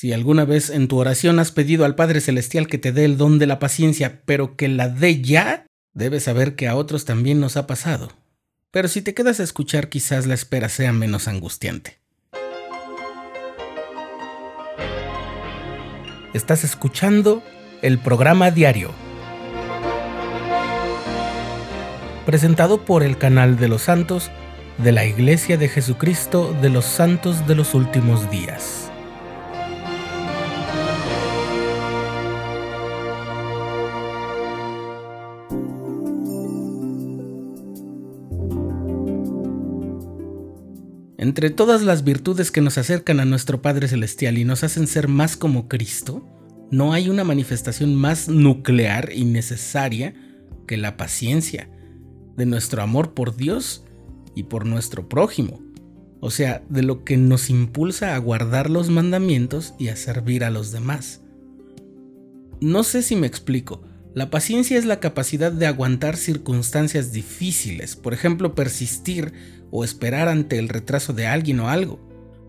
Si alguna vez en tu oración has pedido al Padre Celestial que te dé el don de la paciencia, pero que la dé ya, debes saber que a otros también nos ha pasado. Pero si te quedas a escuchar quizás la espera sea menos angustiante. Estás escuchando el programa diario, presentado por el canal de los santos de la Iglesia de Jesucristo de los Santos de los Últimos Días. Entre todas las virtudes que nos acercan a nuestro Padre Celestial y nos hacen ser más como Cristo, no hay una manifestación más nuclear y necesaria que la paciencia de nuestro amor por Dios y por nuestro prójimo, o sea, de lo que nos impulsa a guardar los mandamientos y a servir a los demás. No sé si me explico, la paciencia es la capacidad de aguantar circunstancias difíciles, por ejemplo, persistir o esperar ante el retraso de alguien o algo,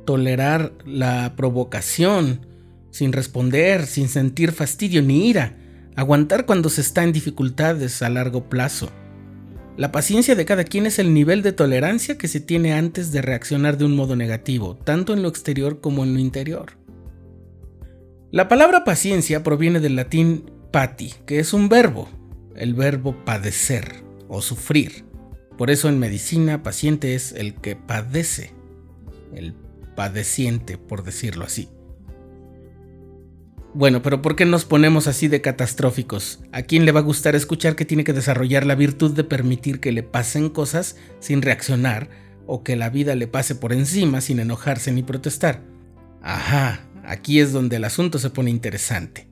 tolerar la provocación sin responder, sin sentir fastidio ni ira, aguantar cuando se está en dificultades a largo plazo. La paciencia de cada quien es el nivel de tolerancia que se tiene antes de reaccionar de un modo negativo, tanto en lo exterior como en lo interior. La palabra paciencia proviene del latín pati, que es un verbo, el verbo padecer o sufrir. Por eso en medicina paciente es el que padece, el padeciente, por decirlo así. Bueno, pero ¿por qué nos ponemos así de catastróficos? ¿A quién le va a gustar escuchar que tiene que desarrollar la virtud de permitir que le pasen cosas sin reaccionar o que la vida le pase por encima sin enojarse ni protestar? Ajá, aquí es donde el asunto se pone interesante.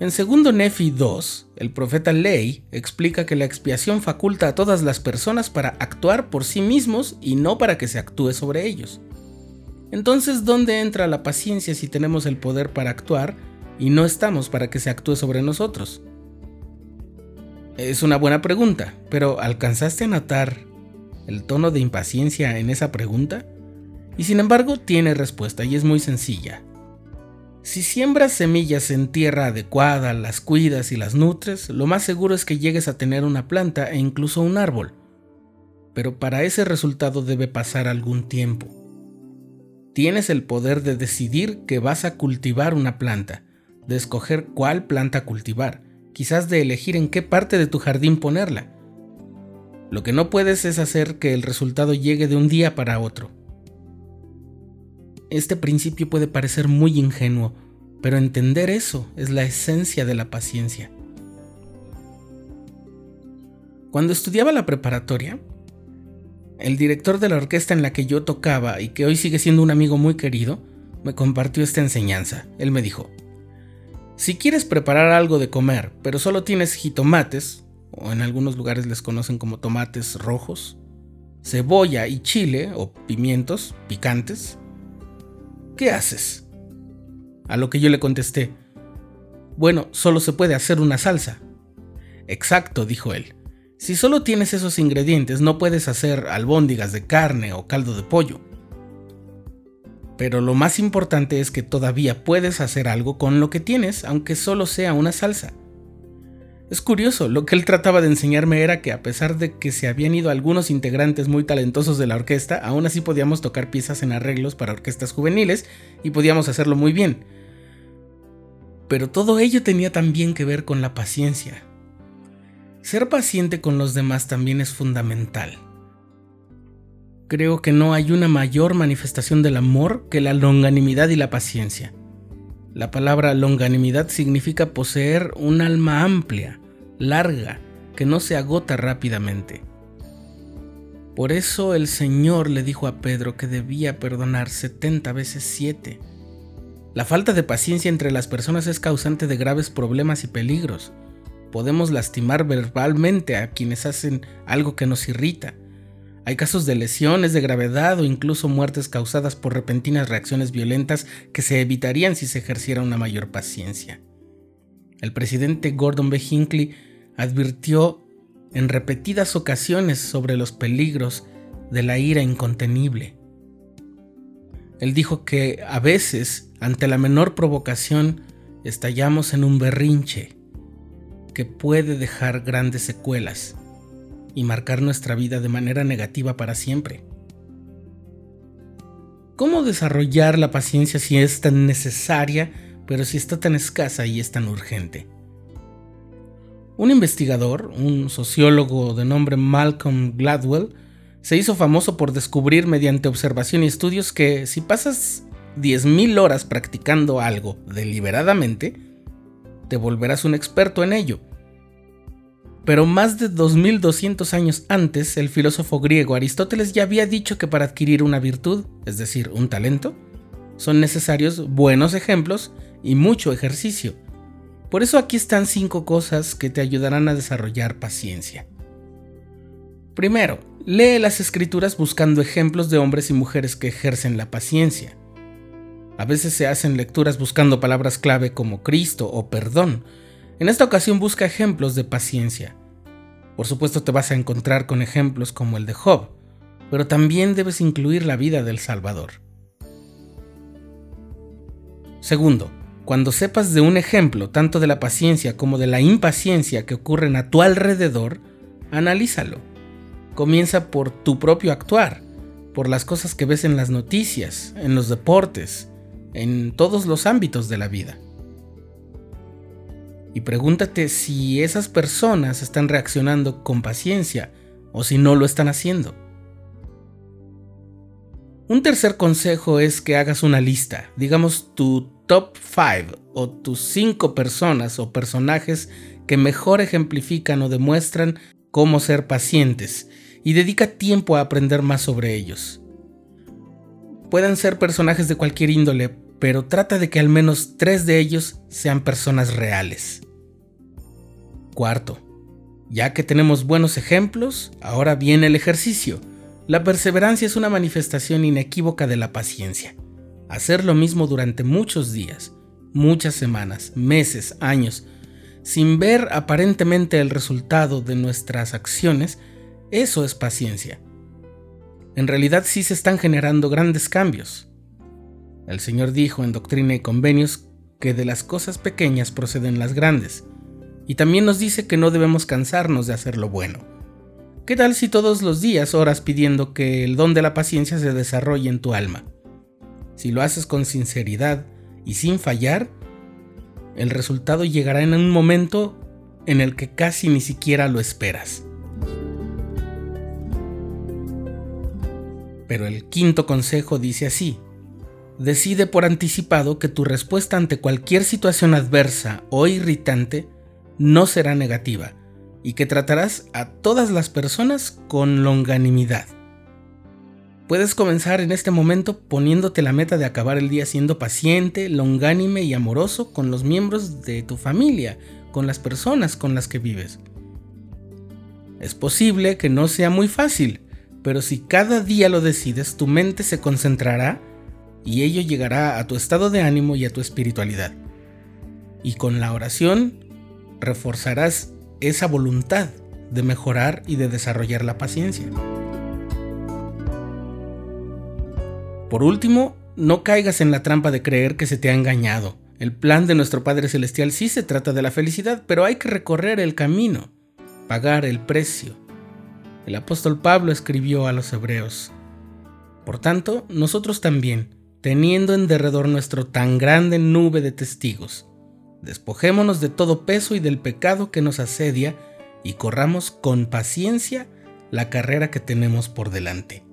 En segundo Nefi 2, el profeta Ley explica que la expiación faculta a todas las personas para actuar por sí mismos y no para que se actúe sobre ellos. Entonces, ¿dónde entra la paciencia si tenemos el poder para actuar y no estamos para que se actúe sobre nosotros? Es una buena pregunta, pero ¿alcanzaste a notar el tono de impaciencia en esa pregunta? Y sin embargo, tiene respuesta y es muy sencilla. Si siembras semillas en tierra adecuada, las cuidas y las nutres, lo más seguro es que llegues a tener una planta e incluso un árbol. Pero para ese resultado debe pasar algún tiempo. Tienes el poder de decidir que vas a cultivar una planta, de escoger cuál planta cultivar, quizás de elegir en qué parte de tu jardín ponerla. Lo que no puedes es hacer que el resultado llegue de un día para otro. Este principio puede parecer muy ingenuo, pero entender eso es la esencia de la paciencia. Cuando estudiaba la preparatoria, el director de la orquesta en la que yo tocaba y que hoy sigue siendo un amigo muy querido, me compartió esta enseñanza. Él me dijo, si quieres preparar algo de comer, pero solo tienes jitomates, o en algunos lugares les conocen como tomates rojos, cebolla y chile o pimientos picantes, ¿qué haces? A lo que yo le contesté, bueno, solo se puede hacer una salsa. Exacto, dijo él. Si solo tienes esos ingredientes, no puedes hacer albóndigas de carne o caldo de pollo. Pero lo más importante es que todavía puedes hacer algo con lo que tienes, aunque solo sea una salsa. Es curioso, lo que él trataba de enseñarme era que a pesar de que se habían ido algunos integrantes muy talentosos de la orquesta, aún así podíamos tocar piezas en arreglos para orquestas juveniles y podíamos hacerlo muy bien. Pero todo ello tenía también que ver con la paciencia. Ser paciente con los demás también es fundamental. Creo que no hay una mayor manifestación del amor que la longanimidad y la paciencia. La palabra longanimidad significa poseer un alma amplia, larga, que no se agota rápidamente. Por eso el Señor le dijo a Pedro que debía perdonar 70 veces 7. La falta de paciencia entre las personas es causante de graves problemas y peligros. Podemos lastimar verbalmente a quienes hacen algo que nos irrita hay casos de lesiones de gravedad o incluso muertes causadas por repentinas reacciones violentas que se evitarían si se ejerciera una mayor paciencia. El presidente Gordon B. Hinckley advirtió en repetidas ocasiones sobre los peligros de la ira incontenible. Él dijo que a veces, ante la menor provocación, estallamos en un berrinche que puede dejar grandes secuelas y marcar nuestra vida de manera negativa para siempre. ¿Cómo desarrollar la paciencia si es tan necesaria, pero si está tan escasa y es tan urgente? Un investigador, un sociólogo de nombre Malcolm Gladwell, se hizo famoso por descubrir mediante observación y estudios que si pasas 10.000 horas practicando algo deliberadamente, te volverás un experto en ello. Pero más de 2200 años antes, el filósofo griego Aristóteles ya había dicho que para adquirir una virtud, es decir, un talento, son necesarios buenos ejemplos y mucho ejercicio. Por eso aquí están cinco cosas que te ayudarán a desarrollar paciencia. Primero, lee las escrituras buscando ejemplos de hombres y mujeres que ejercen la paciencia. A veces se hacen lecturas buscando palabras clave como Cristo o perdón, en esta ocasión busca ejemplos de paciencia. Por supuesto te vas a encontrar con ejemplos como el de Job, pero también debes incluir la vida del Salvador. Segundo, cuando sepas de un ejemplo tanto de la paciencia como de la impaciencia que ocurren a tu alrededor, analízalo. Comienza por tu propio actuar, por las cosas que ves en las noticias, en los deportes, en todos los ámbitos de la vida y pregúntate si esas personas están reaccionando con paciencia o si no lo están haciendo. Un tercer consejo es que hagas una lista, digamos tu top 5 o tus 5 personas o personajes que mejor ejemplifican o demuestran cómo ser pacientes y dedica tiempo a aprender más sobre ellos. Pueden ser personajes de cualquier índole, pero trata de que al menos tres de ellos sean personas reales. Cuarto, ya que tenemos buenos ejemplos, ahora viene el ejercicio. La perseverancia es una manifestación inequívoca de la paciencia. Hacer lo mismo durante muchos días, muchas semanas, meses, años, sin ver aparentemente el resultado de nuestras acciones, eso es paciencia. En realidad sí se están generando grandes cambios. El Señor dijo en Doctrina y Convenios que de las cosas pequeñas proceden las grandes, y también nos dice que no debemos cansarnos de hacer lo bueno. ¿Qué tal si todos los días oras pidiendo que el don de la paciencia se desarrolle en tu alma? Si lo haces con sinceridad y sin fallar, el resultado llegará en un momento en el que casi ni siquiera lo esperas. Pero el quinto consejo dice así, decide por anticipado que tu respuesta ante cualquier situación adversa o irritante no será negativa y que tratarás a todas las personas con longanimidad. Puedes comenzar en este momento poniéndote la meta de acabar el día siendo paciente, longánime y amoroso con los miembros de tu familia, con las personas con las que vives. Es posible que no sea muy fácil, pero si cada día lo decides, tu mente se concentrará y ello llegará a tu estado de ánimo y a tu espiritualidad. Y con la oración reforzarás esa voluntad de mejorar y de desarrollar la paciencia. Por último, no caigas en la trampa de creer que se te ha engañado. El plan de nuestro Padre Celestial sí se trata de la felicidad, pero hay que recorrer el camino, pagar el precio. El apóstol Pablo escribió a los hebreos. Por tanto, nosotros también, teniendo en derredor nuestro tan grande nube de testigos, Despojémonos de todo peso y del pecado que nos asedia y corramos con paciencia la carrera que tenemos por delante.